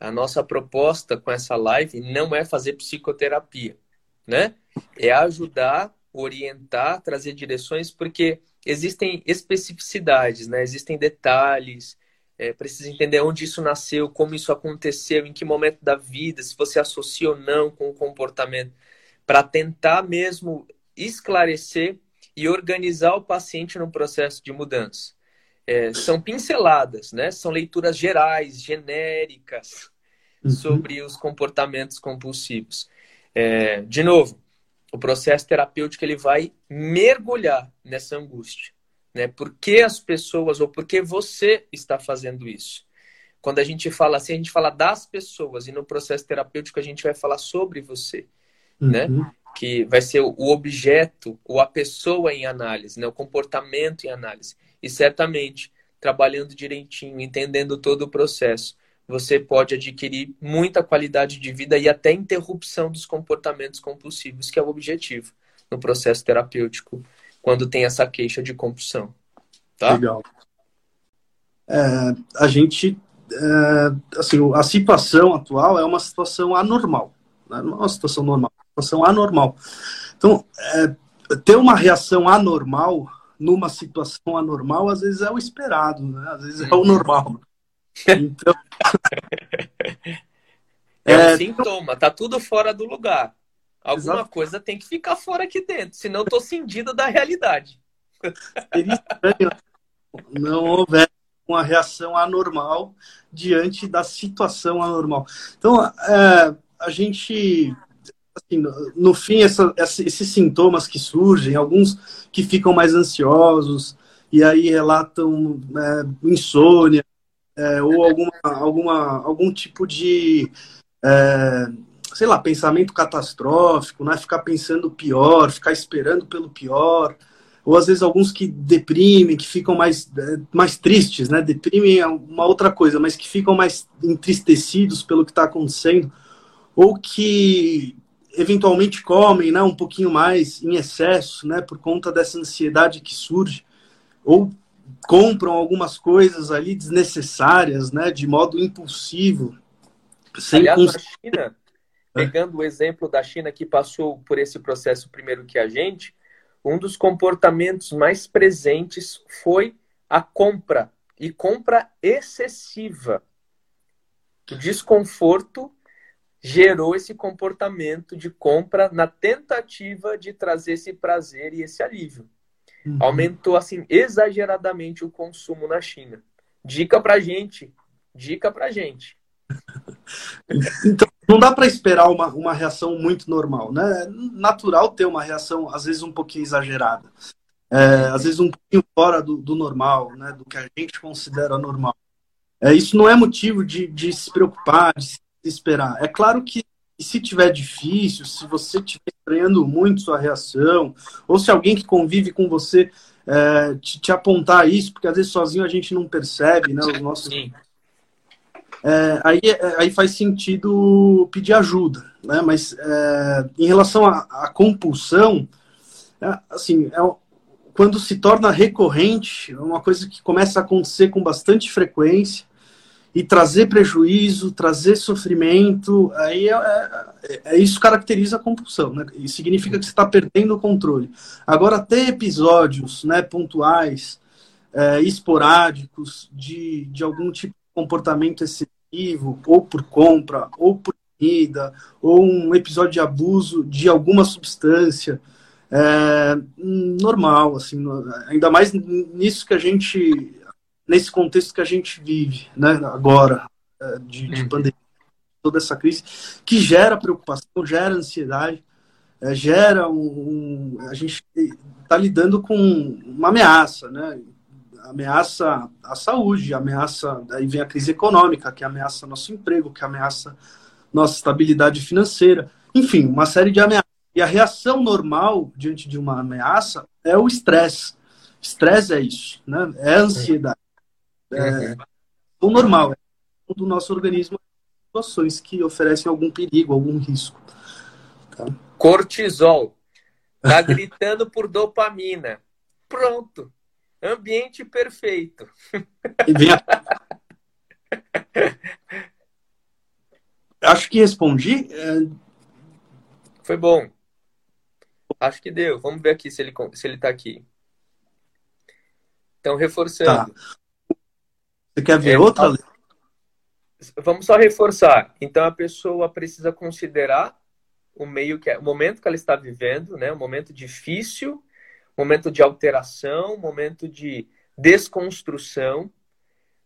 A nossa proposta com essa live não é fazer psicoterapia, né? É ajudar, orientar, trazer direções, porque existem especificidades, né? Existem detalhes, é, precisa entender onde isso nasceu, como isso aconteceu, em que momento da vida, se você associa ou não com o comportamento, para tentar mesmo esclarecer e organizar o paciente no processo de mudança. É, são pinceladas, né? São leituras gerais, genéricas sobre os comportamentos compulsivos. É, de novo, o processo terapêutico ele vai mergulhar nessa angústia, né? Por que as pessoas ou por que você está fazendo isso? Quando a gente fala assim, a gente fala das pessoas e no processo terapêutico a gente vai falar sobre você, né? Uhum. que vai ser o objeto ou a pessoa em análise, né? o comportamento em análise. E certamente, trabalhando direitinho, entendendo todo o processo, você pode adquirir muita qualidade de vida e até interrupção dos comportamentos compulsivos, que é o objetivo no processo terapêutico, quando tem essa queixa de compulsão. Tá? Legal. É, a gente, é, assim, a situação atual é uma situação anormal, né? não é uma situação normal, é uma situação anormal. Então, é, ter uma reação anormal numa situação anormal, às vezes é o esperado, né? às vezes é o normal. Então, É um É, sintoma, tá tudo fora do lugar. Alguma Exato. coisa tem que ficar fora aqui dentro, senão eu tô cindido da realidade. seria estranho não houver uma reação anormal diante da situação anormal. Então, é, a gente, assim, no, no fim, essa- esses sintomas que surgem, alguns que ficam mais ansiosos e aí relatam é, insônia é, ou alguma, alguma, algum tipo de, é, sei lá, pensamento catastrófico, né? ficar pensando pior, ficar esperando pelo pior ou às vezes alguns que deprimem, que ficam mais, eh, mais tristes, né? Deprimem é uma outra coisa, mas que ficam mais entristecidos pelo que está acontecendo, ou que eventualmente comem, né, um pouquinho mais em excesso, né, por conta dessa ansiedade que surge, ou compram algumas coisas ali desnecessárias, né, de modo impulsivo, sem Aliás, cons- na China, pegando o exemplo da China que passou por esse processo primeiro que a gente, um dos comportamentos mais presentes foi a compra e compra excessiva. O desconforto gerou esse comportamento de compra na tentativa de trazer esse prazer e esse alívio. Aumentou assim exageradamente o consumo na China. Dica pra gente, dica pra gente. Então, não dá para esperar uma, uma reação muito normal, né? É natural ter uma reação, às vezes, um pouquinho exagerada. É, às vezes, um pouquinho fora do, do normal, né? Do que a gente considera normal. É, isso não é motivo de, de se preocupar, de se esperar. É claro que se tiver difícil, se você estiver estranhando muito sua reação, ou se alguém que convive com você é, te, te apontar isso, porque às vezes sozinho a gente não percebe, né? Os nossos Sim. é, aí, é, aí faz sentido pedir ajuda, né? Mas é, em relação à, compulsão, é, assim, é, quando se torna recorrente, é uma coisa que começa a acontecer com bastante frequência e trazer prejuízo, trazer sofrimento, aí é, é- é- isso caracteriza a compulsão, né? E significa que você está perdendo o controle. Agora, ter episódios, né, pontuais, é, esporádicos de, de algum tipo de comportamento excessivo, ou por compra, ou por comida, ou um episódio de abuso de alguma substância, é, normal, assim, ainda mais nisso que a gente, nesse contexto que a gente vive, né, agora, é, de, de uhum. pandemia, toda essa crise, que gera preocupação, gera ansiedade, é, gera um, um, a gente está lidando com uma ameaça, né, ameaça à saúde, ameaça, aí vem a crise econômica, que ameaça nosso emprego, que ameaça nossa estabilidade financeira, enfim, uma série de ameaças. E a reação normal diante de uma ameaça é o estresse. Estresse é isso, né? É a ansiedade. É o normal, é do nosso organismo situações que oferecem algum perigo, algum risco. Tá? Cortisol. Tá gritando por dopamina. Pronto. Ambiente perfeito. Acho que respondi. É... Foi bom. Acho que deu. Vamos ver aqui se ele se ele está aqui. Então, reforçando. Tá. Você quer ver é, outra? Vamos só reforçar. Então, a pessoa precisa considerar o meio que é, o momento que ela está vivendo, né? Um momento difícil, momento de alteração, momento de desconstrução.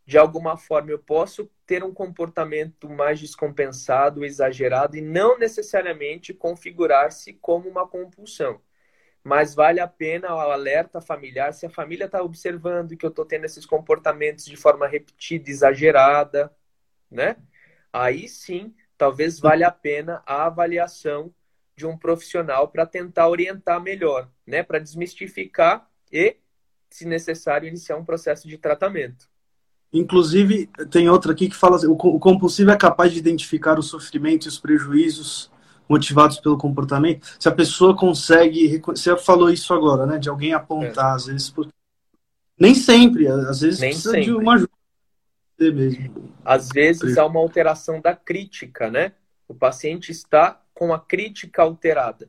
De alguma forma, eu posso ter um comportamento mais descompensado, exagerado e não necessariamente configurar-se como uma compulsão. Mas vale a pena o alerta familiar se a família está observando que eu estou tendo esses comportamentos de forma repetida, exagerada, né? Aí sim, talvez valha a pena a avaliação de um profissional para tentar orientar melhor, né? Para desmistificar e, se necessário, iniciar um processo de tratamento. Inclusive, tem outra aqui que fala assim, o compulsivo é capaz de identificar o sofrimento e os prejuízos motivados pelo comportamento. Se a pessoa consegue, você falou isso agora, né, de alguém apontar, é. às vezes, nem sempre, às vezes Nem precisa sempre. de uma ajuda mesmo. Às vezes há uma alteração da crítica, né? O paciente está com a crítica alterada.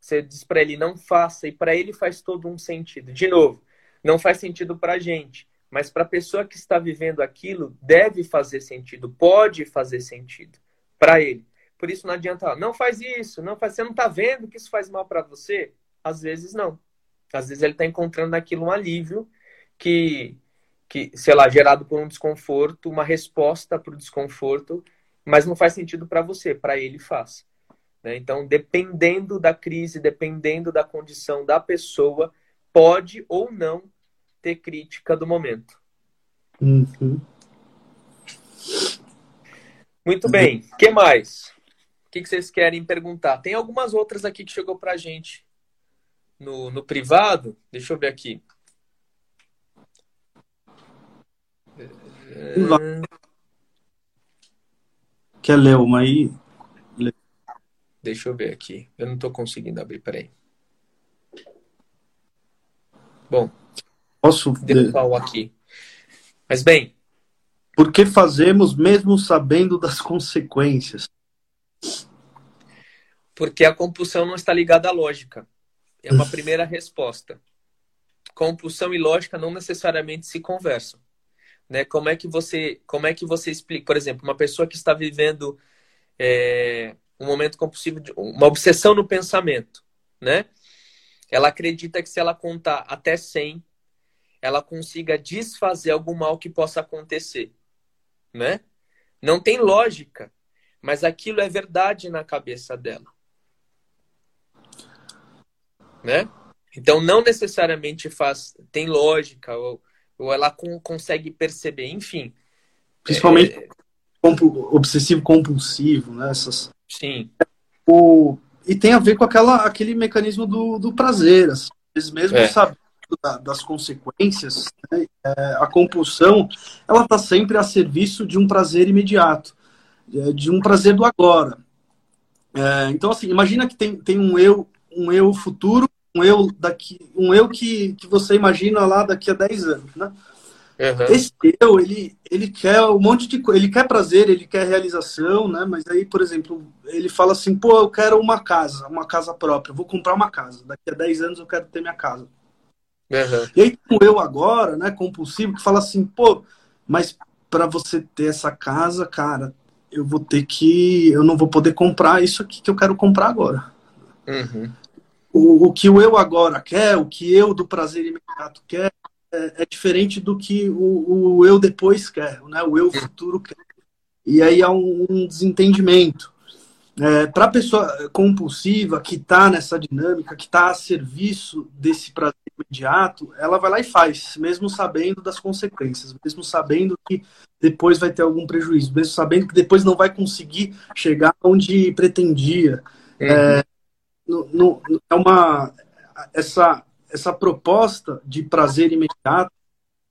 Você diz para ele não faça e para ele faz todo um sentido. De novo, não faz sentido para a gente mas para a pessoa que está vivendo aquilo, deve fazer sentido, pode fazer sentido para ele. Por isso não adianta, não faz isso, não faz, você não está vendo que isso faz mal para você? Às vezes não. Às vezes ele está encontrando naquilo um alívio que, que, sei lá, gerado por um desconforto, uma resposta para o desconforto, mas não faz sentido para você, para ele faz. Né? Então, dependendo da crise, dependendo da condição da pessoa, pode ou não ter crítica do momento. Uhum. Muito bem. O que mais? O que vocês querem perguntar? Tem algumas outras aqui que chegou pra gente no, no privado. Deixa eu ver aqui. Quer ler uma aí? Deixa eu ver aqui. Eu não estou conseguindo abrir, peraí. Bom, Posso ver pau aqui. Mas bem. Por que fazemos mesmo sabendo das consequências? Porque a compulsão não está ligada à lógica. É uma primeira resposta. Compulsão e lógica não necessariamente se conversam. Né? Como é que você, como é que você explica, por exemplo, uma pessoa que está vivendo é, um momento compulsivo, de, uma obsessão no pensamento, né? Ela acredita que se ela contar até 100, ela consiga desfazer algum mal que possa acontecer, né? Não tem lógica, mas aquilo é verdade na cabeça dela, né? Então não necessariamente faz tem lógica ou, ou ela com, consegue perceber, enfim. Principalmente é... obsessivo compulsivo, né? Essas... Sim. O... E tem a ver com aquela, aquele mecanismo do, do prazer, assim. Eles mesmos é. sabem da, das consequências, né, é, a compulsão, ela está sempre a serviço de um prazer imediato, de um prazer do agora. É, então, assim, imagina que tem, tem um eu, um eu futuro, um eu daqui, um eu que, que você imagina lá daqui a 10 anos, né? Uhum. Esse eu, ele, ele quer um monte de coisa, ele quer prazer, ele quer realização, né? Mas aí, por exemplo, ele fala assim, pô, eu quero uma casa, uma casa própria, vou comprar uma casa, daqui a 10 anos eu quero ter minha casa. Uhum. E aí tem eu agora, né, compulsivo, que fala assim, pô, mas para você ter essa casa, cara, eu vou ter que. Eu não vou poder comprar isso aqui que eu quero comprar agora. Uhum. o, o que o eu agora quer, o que eu do prazer imediato quer, é, é diferente do que o, o, eu depois quer, né? o eu futuro quer. E aí há um, um desentendimento. É, para a pessoa compulsiva que está nessa dinâmica, que está a serviço desse prazer imediato, ela vai lá e faz, mesmo sabendo das consequências, mesmo sabendo que depois vai ter algum prejuízo, mesmo sabendo que depois não vai conseguir chegar onde pretendia. Uhum. É, no, no, é uma essa essa proposta de prazer imediato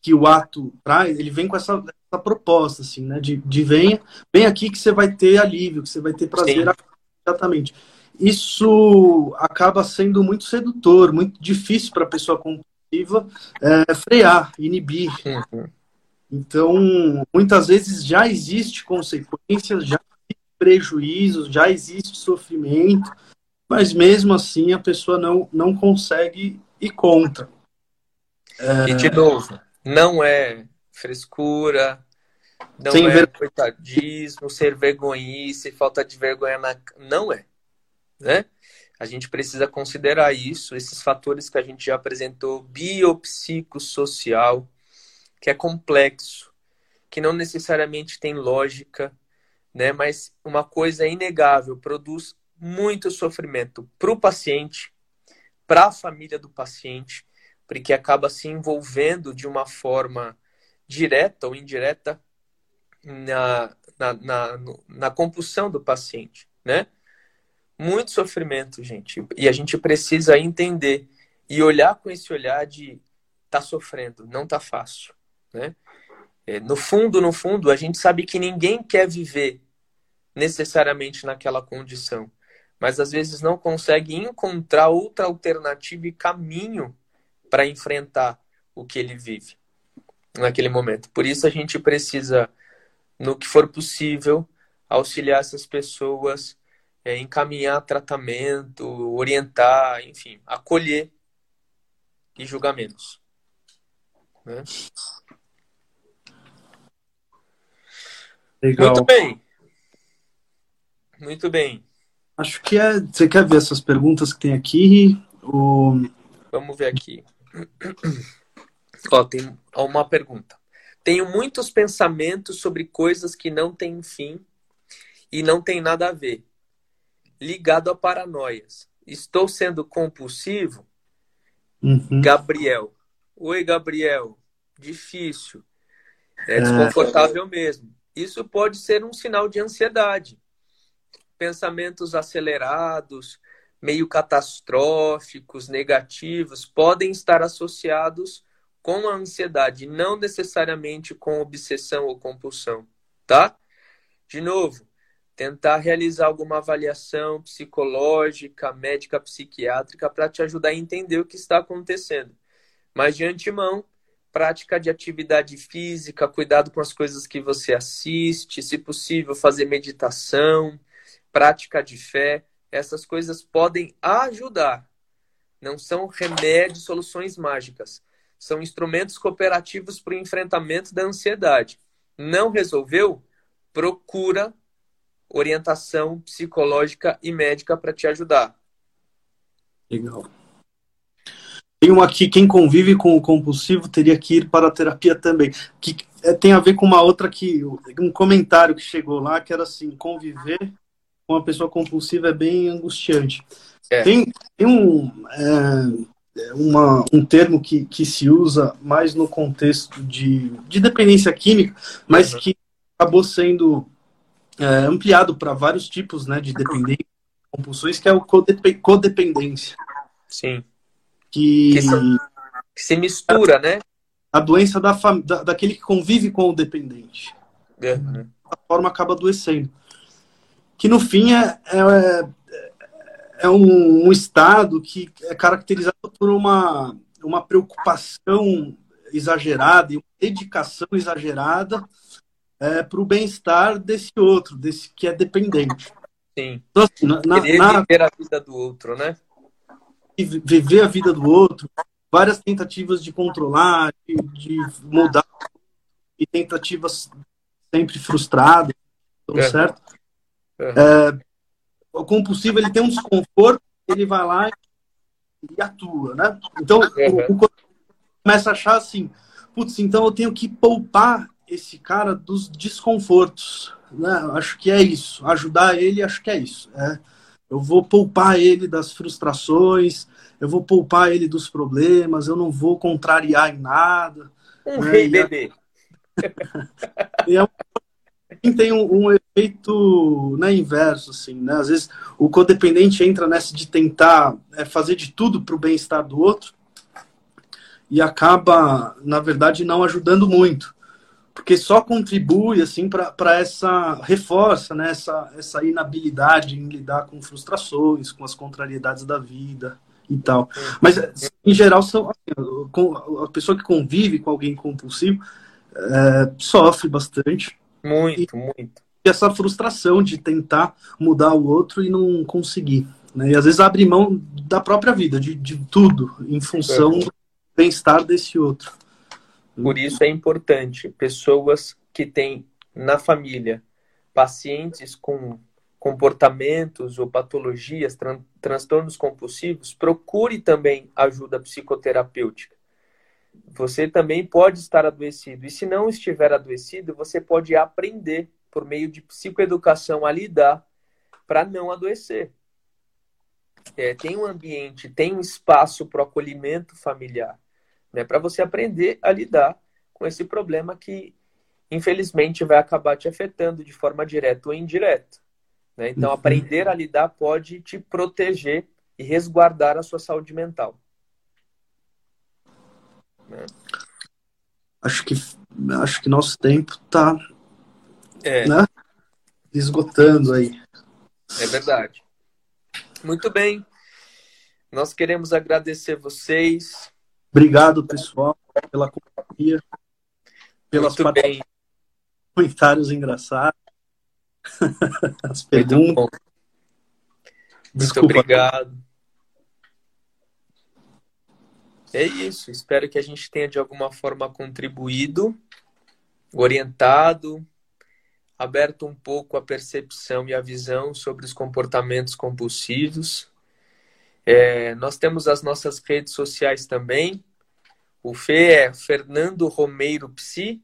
que o ato traz, ele vem com essa, essa proposta, assim, né? De, de venha, vem aqui que você vai ter alívio, que você vai ter prazer exatamente. Isso acaba sendo muito sedutor, muito difícil para a pessoa compulsiva é, frear, inibir. Uhum. Então, muitas vezes já existe consequências, já existe prejuízos, já existe sofrimento, mas mesmo assim a pessoa não, não consegue ir contra. É... E de novo, não é frescura, não Sem é ver... coitadismo, ser vergonhice, falta de vergonha na. Não é. Né? A gente precisa considerar isso, esses fatores que a gente já apresentou, biopsicossocial, que é complexo, que não necessariamente tem lógica, né? mas uma coisa é inegável, produz muito sofrimento para o paciente, para a família do paciente, porque acaba se envolvendo de uma forma direta ou indireta na, na, na, na compulsão do paciente, né? Muito sofrimento, gente. E a gente precisa entender e olhar com esse olhar de tá sofrendo, não tá fácil, né? É, no fundo, no fundo, a gente sabe que ninguém quer viver necessariamente naquela condição, mas às vezes não consegue encontrar outra alternativa e caminho para enfrentar o que ele vive naquele momento. Por isso a gente precisa, no que for possível, auxiliar essas pessoas, é, encaminhar tratamento, orientar, enfim, acolher e julgar menos. Né? Legal. Muito bem. Muito bem. Acho que é. Você quer ver essas perguntas que tem aqui? O... Vamos ver aqui. Ó, tem uma pergunta. Tenho muitos pensamentos sobre coisas que não têm fim e não tem nada a ver. Ligado a paranoias. Estou sendo compulsivo? Uhum. Gabriel. Oi, Gabriel. Difícil. É, é desconfortável mesmo. Isso pode ser um sinal de ansiedade. Pensamentos acelerados, meio catastróficos, negativos, podem estar associados com a ansiedade, não necessariamente com obsessão ou compulsão, tá? De novo, tentar realizar alguma avaliação psicológica, médica, psiquiátrica para te ajudar a entender o que está acontecendo. Mas de antemão, prática de atividade física, cuidado com as coisas que você assiste, se possível, fazer meditação, prática de fé, essas coisas podem ajudar. Não são remédios, soluções mágicas. São instrumentos cooperativos para o enfrentamento da ansiedade. Não resolveu? Procura orientação psicológica e médica para te ajudar. Legal. Tem um aqui, quem convive com o compulsivo teria que ir para a terapia também. Que é, tem a ver com uma outra que. Um comentário que chegou lá, que era assim, conviver com uma pessoa compulsiva é bem angustiante. É. Tem, tem um, é, uma, um termo que, que se usa mais no contexto de, de dependência química, mas uhum. que acabou sendo é, ampliado para vários tipos né, de dependência, compulsões, que é o codependência. Sim. Que, que, se, que se mistura, né? A doença da, da, daquele que convive com o dependente. Uhum. A forma acaba adoecendo que no fim é, é, é um, um, estado que é caracterizado por uma, uma preocupação exagerada e uma dedicação exagerada é, para o bem-estar desse outro, desse que é dependente. Sim. Então, assim, na, na, viver a vida do outro, né? Viver a vida do outro, várias tentativas de controlar, de, de mudar, e tentativas sempre frustradas, é. certo? É. o compulsivo ele tem um desconforto, ele vai lá e atua, né? Então, uhum. o, o começa a achar assim, putz, então eu tenho que poupar esse cara dos desconfortos, né? Acho que é isso, ajudar ele, acho que é isso. É, eu vou poupar ele das frustrações, eu vou poupar ele dos problemas, eu não vou contrariar em nada. Um né? rei bebê. e é tem um, um, efeito né, inverso, assim, né? Às vezes o codependente entra nessa de tentar é, fazer de tudo para o bem-estar do outro e acaba, na verdade, não ajudando muito. Porque só contribui assim para essa reforça né, essa, essa inabilidade em lidar com frustrações, com as contrariedades da vida e tal. Mas, em geral, são, assim, a pessoa que convive com alguém compulsivo é, sofre bastante muito, e, muito. E essa frustração de tentar mudar o outro e não conseguir. Né? E às vezes abre mão da própria vida, de, de tudo, em função é. do bem-estar desse outro. Por isso é importante pessoas que têm na família pacientes com comportamentos ou patologias, tran transtornos compulsivos, procure também ajuda psicoterapêutica você também pode estar adoecido. E se não estiver adoecido, você pode aprender por meio de psicoeducação a lidar para não adoecer. É, tem um ambiente, tem um espaço para o acolhimento familiar, né, para você aprender a lidar com esse problema que, infelizmente, vai acabar te afetando de forma direta ou indireta. Né? Então, uhum. aprender a lidar pode te proteger e resguardar a sua saúde mental. Né? Acho que acho que nosso tempo está é. né? esgotando aí. É verdade. Muito bem. Nós queremos agradecer vocês. Obrigado, pessoal, pela companhia, pelas comentários engraçados, as perguntas. Muito, Muito obrigado. É isso. Espero que a gente tenha de alguma forma contribuído, orientado, aberto um pouco a percepção e a visão sobre os comportamentos compulsivos. É, nós temos as nossas redes sociais também. O Fê é Fernando Romeiro Psi.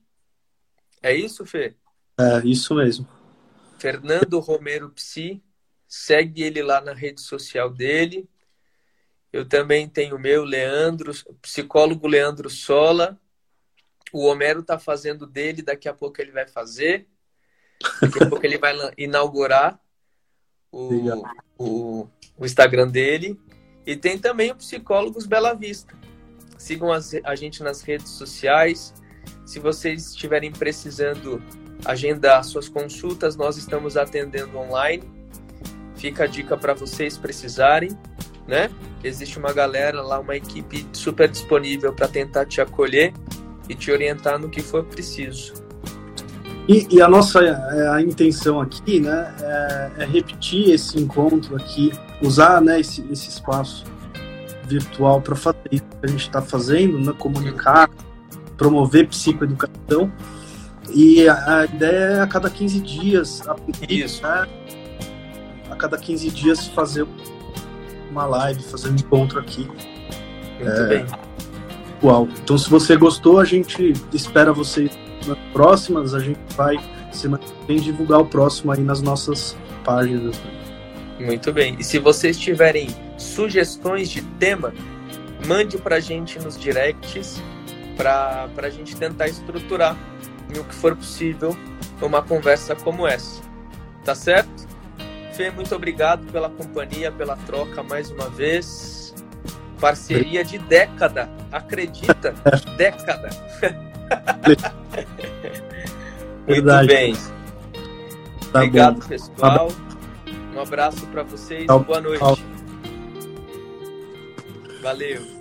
É isso, Fê? É, isso mesmo. Fernando Romero Psi. Segue ele lá na rede social dele. Eu também tenho o meu, Leandro, psicólogo Leandro Sola. O Homero está fazendo dele, daqui a pouco ele vai fazer. Daqui a pouco ele vai inaugurar o, o, o, Instagram dele. E tem também o Psicólogos Bela Vista. Sigam as, a gente nas redes sociais. Se vocês estiverem precisando agendar suas consultas, nós estamos atendendo online. Fica a dica para vocês precisarem né? Existe uma galera lá, uma equipe super disponível para tentar te acolher e te orientar no que for preciso. E, e a nossa é, a intenção aqui, né, é, é, repetir esse encontro aqui, usar, né, esse, esse espaço virtual para fazer isso que a gente está fazendo, né, comunicar, promover psicoeducação. E a, a, ideia é a cada 15 dias, a, isso. Né, a cada 15 dias fazer uma live, fazer um encontro aqui. Muito é, bem. Uau. Então, se você gostou, a gente espera vocês nas próximas. A gente vai semana que divulgar o próximo aí nas nossas páginas. Muito bem. E se vocês tiverem sugestões de tema, mande para a gente nos directs para a gente tentar estruturar, no que for possível, uma conversa como essa. Tá certo? Fê, muito obrigado pela companhia, pela troca mais uma vez. Parceria de década, acredita? década. muito bem. Tá obrigado, bom. pessoal. Um abraço para vocês. Boa noite. Valeu.